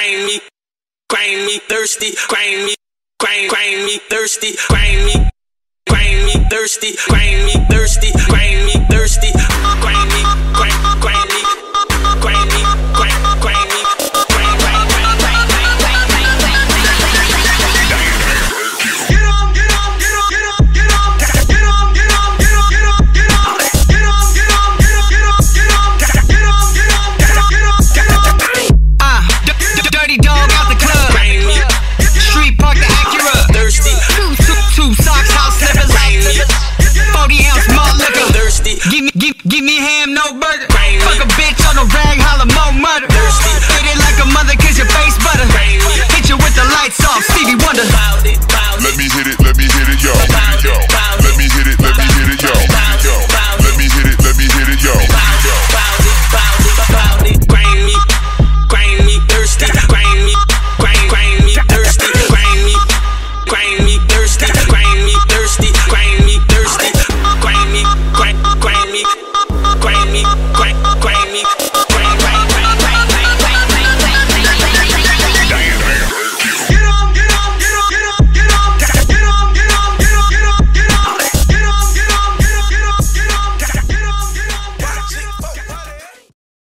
grind me, grind me thirsty, grind me, grind, grind me thirsty, grind me, grind me thirsty, grind me thirsty, murder. Fuck a bitch on the rag, holla mo murder.